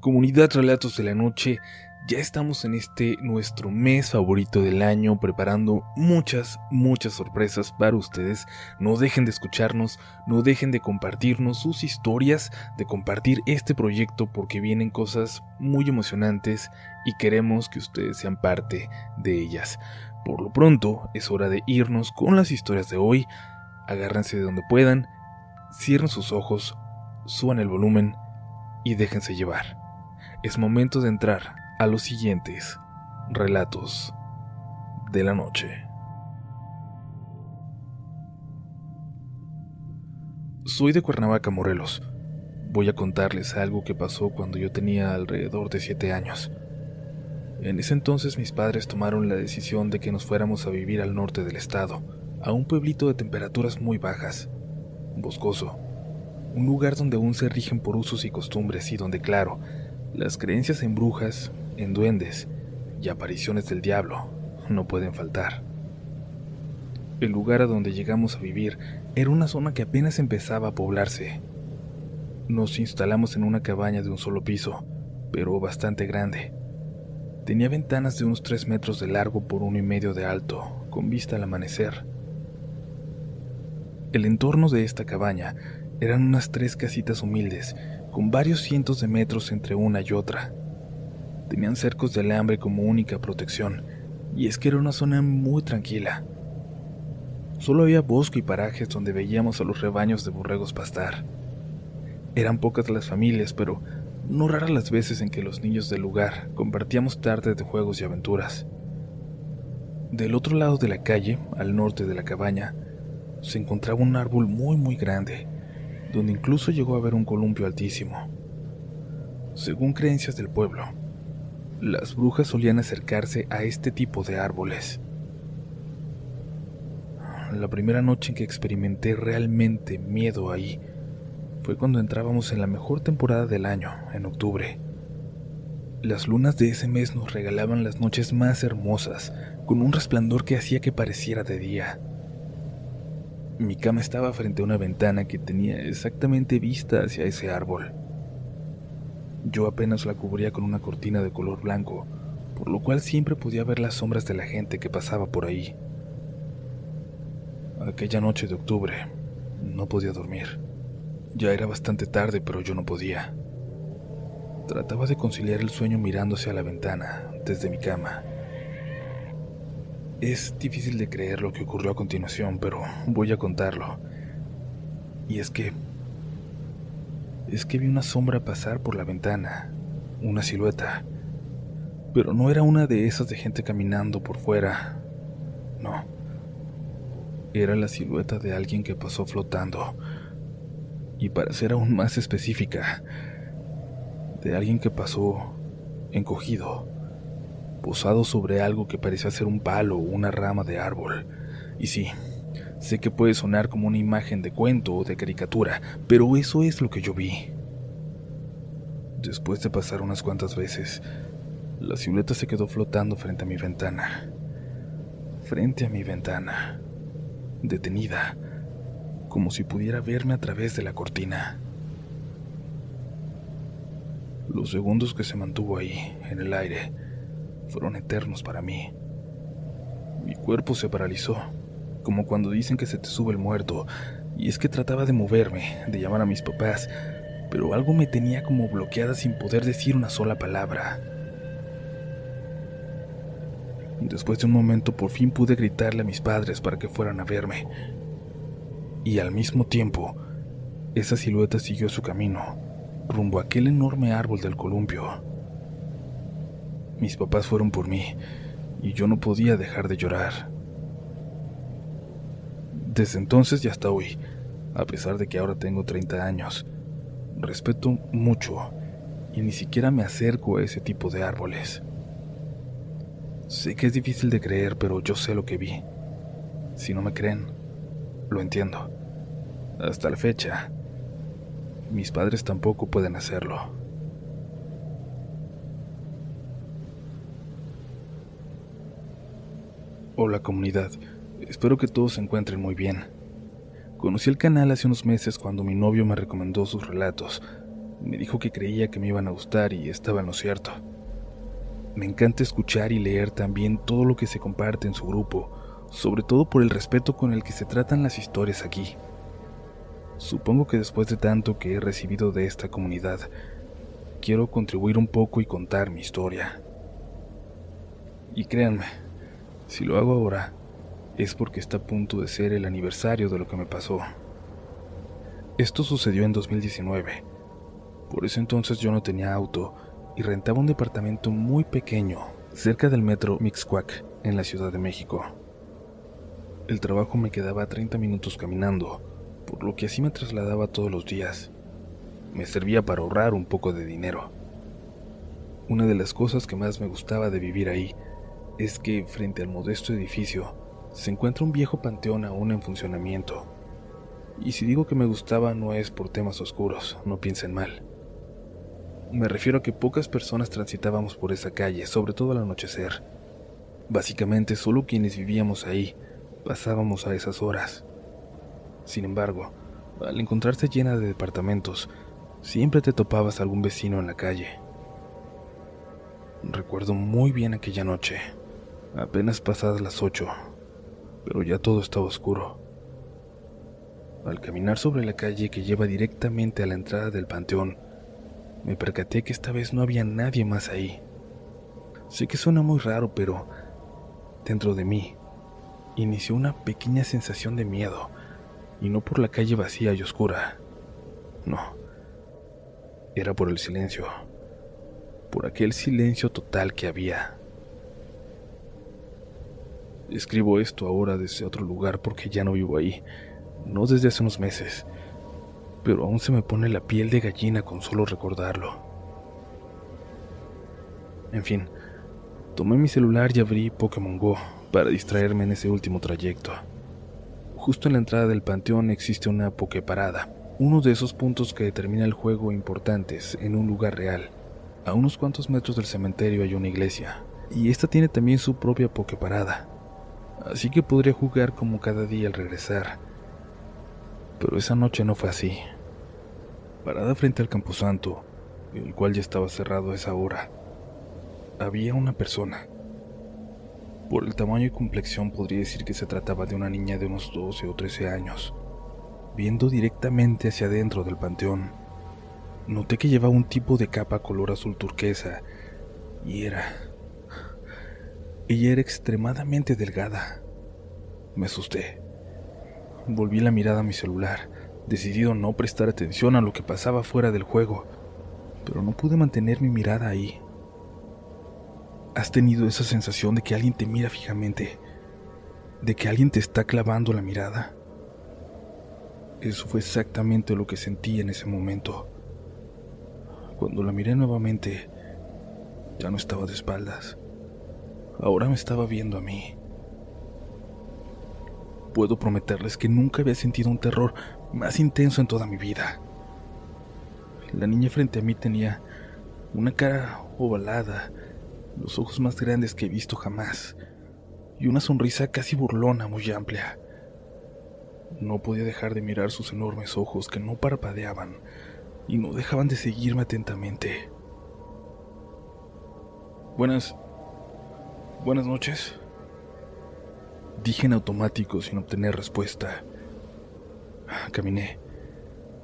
Comunidad Relatos de la Noche, ya estamos en este nuestro mes favorito del año preparando muchas, muchas sorpresas para ustedes. No dejen de escucharnos, no dejen de compartirnos sus historias, de compartir este proyecto porque vienen cosas muy emocionantes y queremos que ustedes sean parte de ellas. Por lo pronto es hora de irnos con las historias de hoy. Agárrense de donde puedan, cierren sus ojos, suban el volumen y déjense llevar es momento de entrar a los siguientes relatos de la noche. Soy de Cuernavaca, Morelos. Voy a contarles algo que pasó cuando yo tenía alrededor de siete años. En ese entonces mis padres tomaron la decisión de que nos fuéramos a vivir al norte del estado, a un pueblito de temperaturas muy bajas, boscoso, un lugar donde aún se rigen por usos y costumbres y donde, claro, las creencias en brujas, en duendes y apariciones del diablo no pueden faltar. El lugar a donde llegamos a vivir era una zona que apenas empezaba a poblarse. Nos instalamos en una cabaña de un solo piso, pero bastante grande. Tenía ventanas de unos tres metros de largo por uno y medio de alto, con vista al amanecer. El entorno de esta cabaña eran unas tres casitas humildes, con varios cientos de metros entre una y otra. Tenían cercos de alambre como única protección, y es que era una zona muy tranquila. Solo había bosque y parajes donde veíamos a los rebaños de borregos pastar. Eran pocas las familias, pero no raras las veces en que los niños del lugar compartíamos tardes de juegos y aventuras. Del otro lado de la calle, al norte de la cabaña, se encontraba un árbol muy muy grande, donde incluso llegó a haber un columpio altísimo. Según creencias del pueblo, las brujas solían acercarse a este tipo de árboles. La primera noche en que experimenté realmente miedo ahí fue cuando entrábamos en la mejor temporada del año, en octubre. Las lunas de ese mes nos regalaban las noches más hermosas, con un resplandor que hacía que pareciera de día. Mi cama estaba frente a una ventana que tenía exactamente vista hacia ese árbol. Yo apenas la cubría con una cortina de color blanco, por lo cual siempre podía ver las sombras de la gente que pasaba por ahí. Aquella noche de octubre no podía dormir. Ya era bastante tarde, pero yo no podía. Trataba de conciliar el sueño mirándose a la ventana desde mi cama. Es difícil de creer lo que ocurrió a continuación, pero voy a contarlo. Y es que... Es que vi una sombra pasar por la ventana, una silueta. Pero no era una de esas de gente caminando por fuera. No. Era la silueta de alguien que pasó flotando. Y para ser aún más específica, de alguien que pasó encogido posado sobre algo que parecía ser un palo o una rama de árbol. Y sí, sé que puede sonar como una imagen de cuento o de caricatura, pero eso es lo que yo vi. Después de pasar unas cuantas veces, la silueta se quedó flotando frente a mi ventana. Frente a mi ventana. Detenida, como si pudiera verme a través de la cortina. Los segundos que se mantuvo ahí, en el aire, fueron eternos para mí. Mi cuerpo se paralizó, como cuando dicen que se te sube el muerto, y es que trataba de moverme, de llamar a mis papás, pero algo me tenía como bloqueada sin poder decir una sola palabra. Después de un momento por fin pude gritarle a mis padres para que fueran a verme. Y al mismo tiempo, esa silueta siguió su camino, rumbo a aquel enorme árbol del columpio. Mis papás fueron por mí y yo no podía dejar de llorar. Desde entonces y hasta hoy, a pesar de que ahora tengo 30 años, respeto mucho y ni siquiera me acerco a ese tipo de árboles. Sé que es difícil de creer, pero yo sé lo que vi. Si no me creen, lo entiendo. Hasta la fecha, mis padres tampoco pueden hacerlo. Hola comunidad, espero que todos se encuentren muy bien. Conocí el canal hace unos meses cuando mi novio me recomendó sus relatos, Me dijo que creía que me iban a gustar y estaba en lo cierto. Me encanta escuchar y leer también todo lo que se comparte en su grupo, sobre todo por el respeto con el que se tratan las historias aquí. Supongo que después de tanto que he recibido de esta comunidad, quiero contribuir un poco y contar mi historia. Y créanme, si lo hago ahora, es porque está a punto de ser el aniversario de lo que me pasó. Esto sucedió en 2019. Por ese entonces yo no tenía auto y rentaba un departamento muy pequeño cerca del metro Mixcuac en la Ciudad de México. El trabajo me quedaba a 30 minutos caminando, por lo que así me trasladaba todos los días. Me servía para ahorrar un poco de dinero. Una de las cosas que más me gustaba de vivir ahí es que frente al modesto edificio se encuentra un viejo panteón aún en funcionamiento. Y si digo que me gustaba no es por temas oscuros, no piensen mal. Me refiero a que pocas personas transitábamos por esa calle, sobre todo al anochecer. Básicamente solo quienes vivíamos ahí pasábamos a esas horas. Sin embargo, al encontrarse llena de departamentos, siempre te topabas algún vecino en la calle. Recuerdo muy bien aquella noche, apenas pasadas las ocho, pero ya todo estaba oscuro. Al caminar sobre la calle que lleva directamente a la entrada del panteón, me percaté que esta vez no había nadie más ahí. Sé que suena muy raro, pero dentro de mí inició una pequeña sensación de miedo, y no por la calle vacía y oscura. No, era por el silencio, por aquel silencio total que había. Escribo esto ahora desde otro lugar porque ya no vivo ahí, no desde hace unos meses, pero aún se me pone la piel de gallina con solo recordarlo. En fin, tomé mi celular y abrí Pokémon Go para distraerme en ese último trayecto. Justo en la entrada del panteón existe una Poképarada, uno de esos puntos que determina el juego importantes en un lugar real. A unos cuantos metros del cementerio hay una iglesia, y esta tiene también su propia Poképarada así que podría jugar como cada día al regresar. Pero esa noche no fue así. Parada frente al camposanto, el cual ya estaba cerrado a esa hora, había una persona. Por el tamaño y complexión podría decir que se trataba de una niña de unos 12 o 13 años, viendo directamente hacia adentro del panteón. Noté que llevaba un tipo de capa color azul turquesa y era ella era extremadamente delgada. Me asusté. Volví la mirada a mi celular, decidido no prestar atención a lo que pasaba fuera del juego, pero no pude mantener mi mirada ahí. ¿Has tenido esa sensación de que alguien te mira fijamente? ¿De que alguien te está clavando la mirada? Eso fue exactamente lo que sentí en ese momento. Cuando la miré nuevamente, ya no estaba de espaldas ahora me estaba viendo a mí. Puedo prometerles que nunca había sentido un terror más intenso en toda mi vida. La niña frente a mí tenía una cara ovalada, los ojos más grandes que he visto jamás, y una sonrisa casi burlona muy amplia. No podía dejar de mirar sus enormes ojos que no parpadeaban y no dejaban de seguirme atentamente. Buenas, Buenas noches. Dije en automático sin obtener respuesta. Caminé.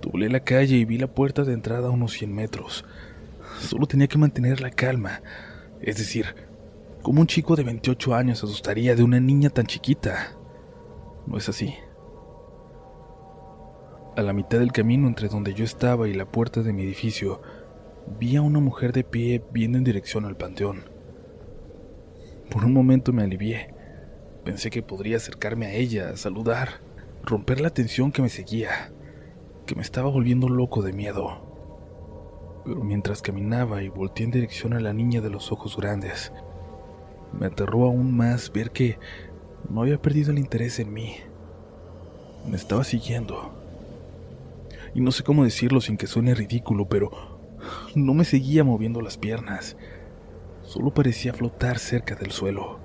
Doblé la calle y vi la puerta de entrada a unos 100 metros. Solo tenía que mantener la calma. Es decir, ¿cómo un chico de 28 años asustaría de una niña tan chiquita? No es así. A la mitad del camino entre donde yo estaba y la puerta de mi edificio, vi a una mujer de pie viendo en dirección al panteón. Por un momento me alivié. Pensé que podría acercarme a ella, saludar, romper la tensión que me seguía, que me estaba volviendo loco de miedo. Pero mientras caminaba y volteé en dirección a la niña de los ojos grandes, me aterró aún más ver que no había perdido el interés en mí. Me estaba siguiendo. Y no sé cómo decirlo sin que suene ridículo, pero no me seguía moviendo las piernas solo parecía flotar cerca del suelo.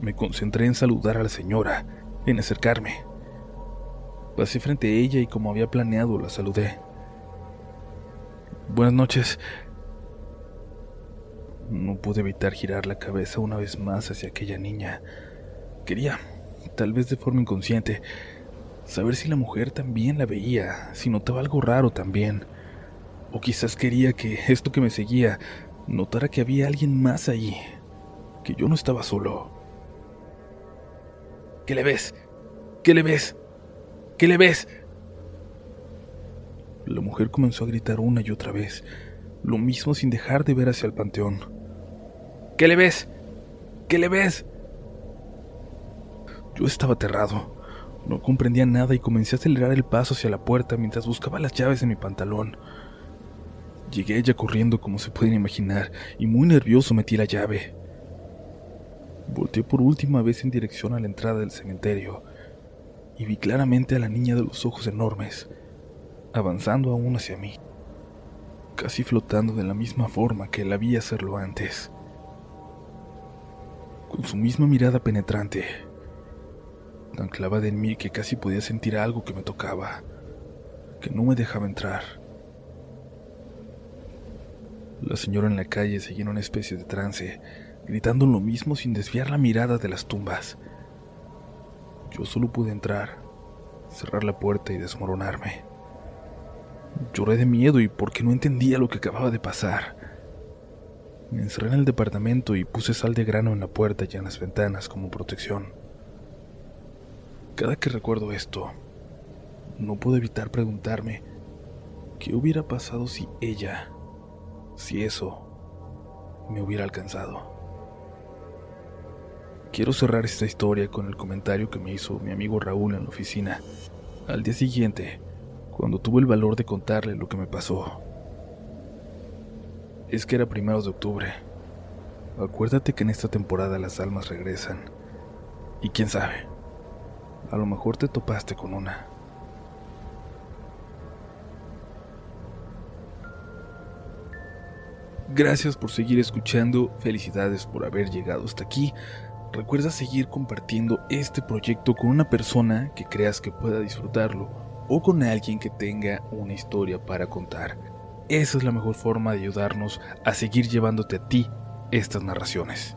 Me concentré en saludar a la señora, en acercarme. Pasé frente a ella y como había planeado la saludé. Buenas noches. No pude evitar girar la cabeza una vez más hacia aquella niña. Quería, tal vez de forma inconsciente, saber si la mujer también la veía, si notaba algo raro también. O quizás quería que esto que me seguía notara que había alguien más allí, que yo no estaba solo. ¿Qué le ves? ¿Qué le ves? ¿Qué le ves? La mujer comenzó a gritar una y otra vez, lo mismo sin dejar de ver hacia el panteón. ¿Qué le ves? ¿Qué le ves? Yo estaba aterrado. No comprendía nada y comencé a acelerar el paso hacia la puerta mientras buscaba las llaves en mi pantalón. Llegué ella corriendo como se pueden imaginar y muy nervioso metí la llave. Volteé por última vez en dirección a la entrada del cementerio y vi claramente a la niña de los ojos enormes, avanzando aún hacia mí, casi flotando de la misma forma que la vi hacerlo antes, con su misma mirada penetrante, tan clavada en mí que casi podía sentir algo que me tocaba, que no me dejaba entrar. La señora en la calle seguía en una especie de trance, gritando lo mismo sin desviar la mirada de las tumbas. Yo solo pude entrar, cerrar la puerta y desmoronarme. Lloré de miedo y porque no entendía lo que acababa de pasar. Me encerré en el departamento y puse sal de grano en la puerta y en las ventanas como protección. Cada que recuerdo esto, no puedo evitar preguntarme qué hubiera pasado si ella, si eso, me hubiera alcanzado. Quiero cerrar esta historia con el comentario que me hizo mi amigo Raúl en la oficina. Al día siguiente, cuando tuve el valor de contarle lo que me pasó. Es que era primeros de octubre. Acuérdate que en esta temporada las almas regresan. Y quién sabe, a lo mejor te topaste con una. Gracias por seguir escuchando, felicidades por haber llegado hasta aquí. Recuerda seguir compartiendo este proyecto con una persona que creas que pueda disfrutarlo o con alguien que tenga una historia para contar. Esa es la mejor forma de ayudarnos a seguir llevándote a ti estas narraciones.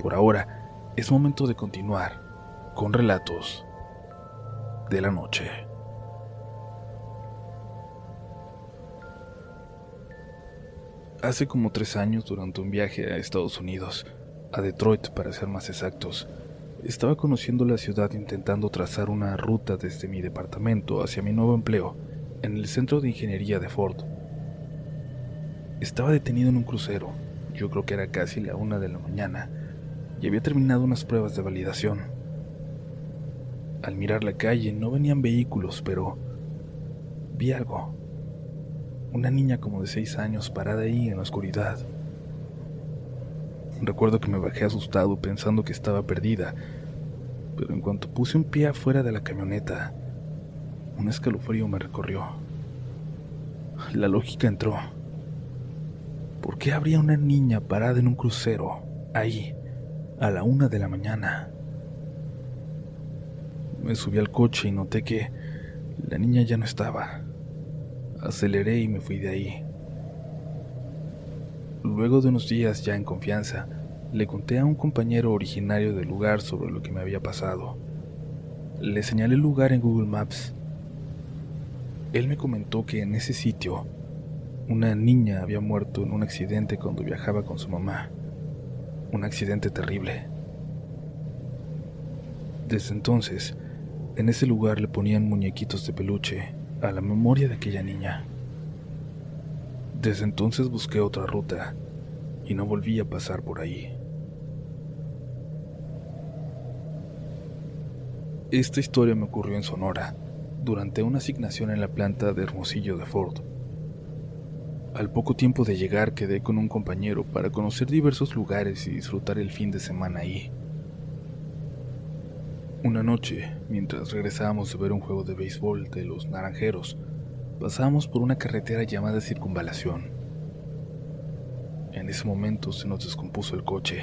Por ahora, es momento de continuar con relatos de la noche. Hace como tres años, durante un viaje a Estados Unidos, a Detroit para ser más exactos. Estaba conociendo la ciudad intentando trazar una ruta desde mi departamento hacia mi nuevo empleo en el centro de ingeniería de Ford. Estaba detenido en un crucero, yo creo que era casi la una de la mañana, y había terminado unas pruebas de validación. Al mirar la calle no venían vehículos, pero vi algo. Una niña como de seis años parada ahí en la oscuridad Recuerdo que me bajé asustado pensando que estaba perdida, pero en cuanto puse un pie afuera de la camioneta, un escalofrío me recorrió. La lógica entró. ¿Por qué habría una niña parada en un crucero, ahí, a la una de la mañana? Me subí al coche y noté que la niña ya no estaba. Aceleré y me fui de ahí. Luego de unos días ya en confianza, le conté a un compañero originario del lugar sobre lo que me había pasado. Le señalé el lugar en Google Maps. Él me comentó que en ese sitio una niña había muerto en un accidente cuando viajaba con su mamá. Un accidente terrible. Desde entonces, en ese lugar le ponían muñequitos de peluche a la memoria de aquella niña. Desde entonces busqué otra ruta y no volví a pasar por ahí. Esta historia me ocurrió en Sonora, durante una asignación en la planta de Hermosillo de Ford. Al poco tiempo de llegar quedé con un compañero para conocer diversos lugares y disfrutar el fin de semana ahí. Una noche, mientras regresábamos de ver un juego de béisbol de los Naranjeros, Pasamos por una carretera llamada Circunvalación. En ese momento se nos descompuso el coche.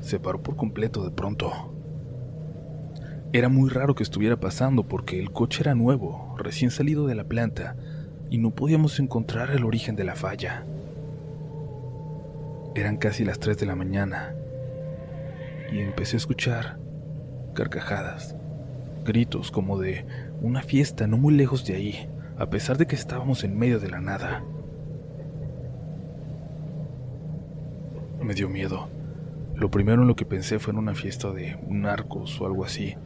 Se paró por completo de pronto. Era muy raro que estuviera pasando porque el coche era nuevo, recién salido de la planta, y no podíamos encontrar el origen de la falla. Eran casi las 3 de la mañana y empecé a escuchar carcajadas, gritos como de una fiesta no muy lejos de ahí, a pesar de que estábamos en medio de la nada. Me dio miedo. Lo primero en lo que pensé fue en una fiesta de narcos o algo así,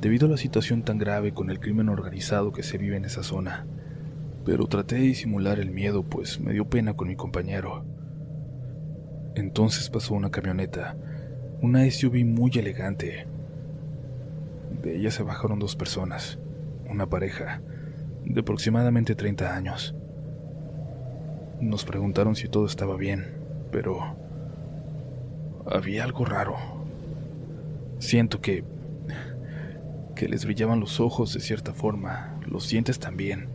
debido a la situación tan grave con el crimen organizado que se vive en esa zona. Pero traté de disimular el miedo, pues me dio pena con mi compañero. Entonces pasó una camioneta, una SUV muy elegante. De ella se bajaron dos personas, una pareja, de aproximadamente 30 años. Nos preguntaron si todo estaba bien, pero había algo raro. Siento que que les brillaban los ojos de cierta forma, los dientes también,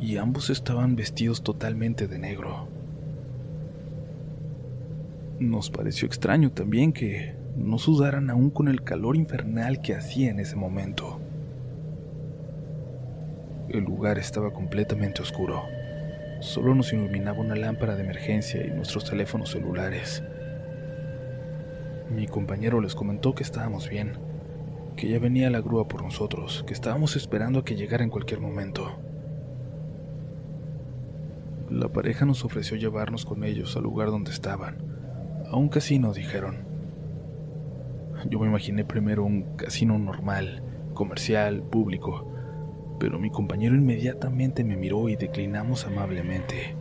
y ambos estaban vestidos totalmente de negro. Nos pareció extraño también que no sudaran aún con el calor infernal que hacía en ese momento. El lugar estaba completamente oscuro. Solo nos iluminaba una lámpara de emergencia y nuestros teléfonos celulares. Mi compañero les comentó que estábamos bien, que ya venía la grúa por nosotros, que estábamos esperando a que llegara en cualquier momento. La pareja nos ofreció llevarnos con ellos al lugar donde estaban, a un casino, dijeron. Yo me imaginé primero un casino normal, comercial, público, pero mi compañero inmediatamente me miró y declinamos amablemente.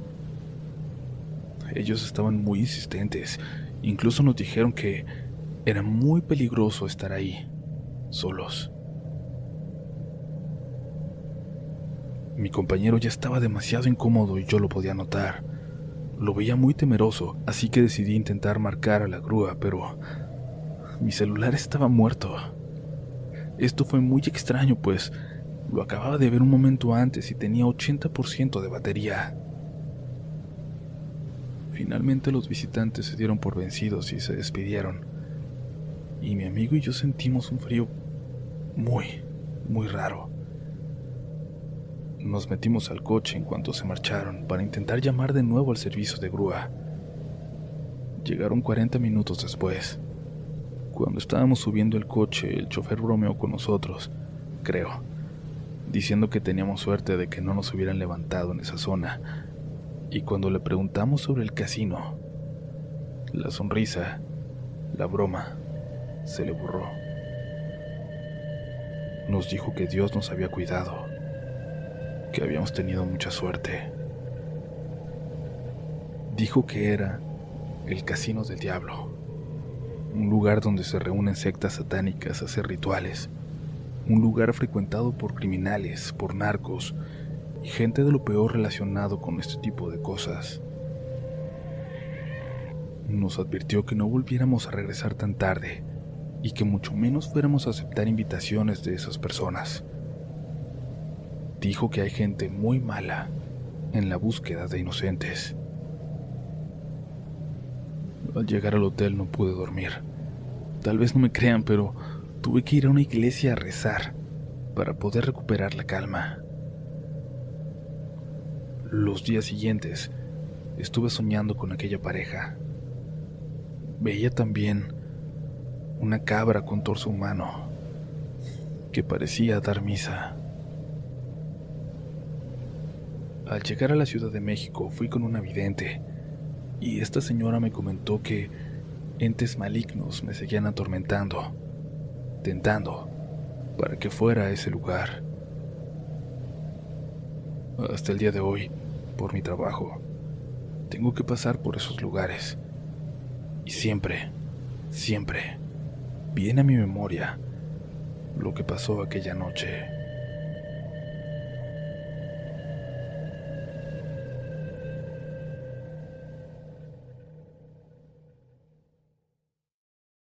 Ellos estaban muy insistentes, incluso nos dijeron que era muy peligroso estar ahí, solos. Mi compañero ya estaba demasiado incómodo y yo lo podía notar. Lo veía muy temeroso, así que decidí intentar marcar a la grúa, pero mi celular estaba muerto. Esto fue muy extraño, pues lo acababa de ver un momento antes y tenía 80% de batería. Finalmente los visitantes se dieron por vencidos y se despidieron. Y mi amigo y yo sentimos un frío muy, muy raro. Nos metimos al coche en cuanto se marcharon para intentar llamar de nuevo al servicio de grúa. Llegaron 40 minutos después. Cuando estábamos subiendo el coche, el chofer bromeó con nosotros, creo, diciendo que teníamos suerte de que no nos hubieran levantado en esa zona. Y cuando le preguntamos sobre el casino, la sonrisa, la broma, se le borró. Nos dijo que Dios nos había cuidado que habíamos tenido mucha suerte. Dijo que era el Casino del Diablo, un lugar donde se reúnen sectas satánicas a hacer rituales, un lugar frecuentado por criminales, por narcos y gente de lo peor relacionado con este tipo de cosas. Nos advirtió que no volviéramos a regresar tan tarde y que mucho menos fuéramos a aceptar invitaciones de esas personas dijo que hay gente muy mala en la búsqueda de inocentes. Al llegar al hotel no pude dormir. Tal vez no me crean, pero tuve que ir a una iglesia a rezar para poder recuperar la calma. Los días siguientes estuve soñando con aquella pareja. Veía también una cabra con torso humano que parecía dar misa. Al llegar a la Ciudad de México fui con una vidente y esta señora me comentó que entes malignos me seguían atormentando, tentando para que fuera a ese lugar. Hasta el día de hoy, por mi trabajo, tengo que pasar por esos lugares. Y siempre, siempre, viene a mi memoria lo que pasó aquella noche.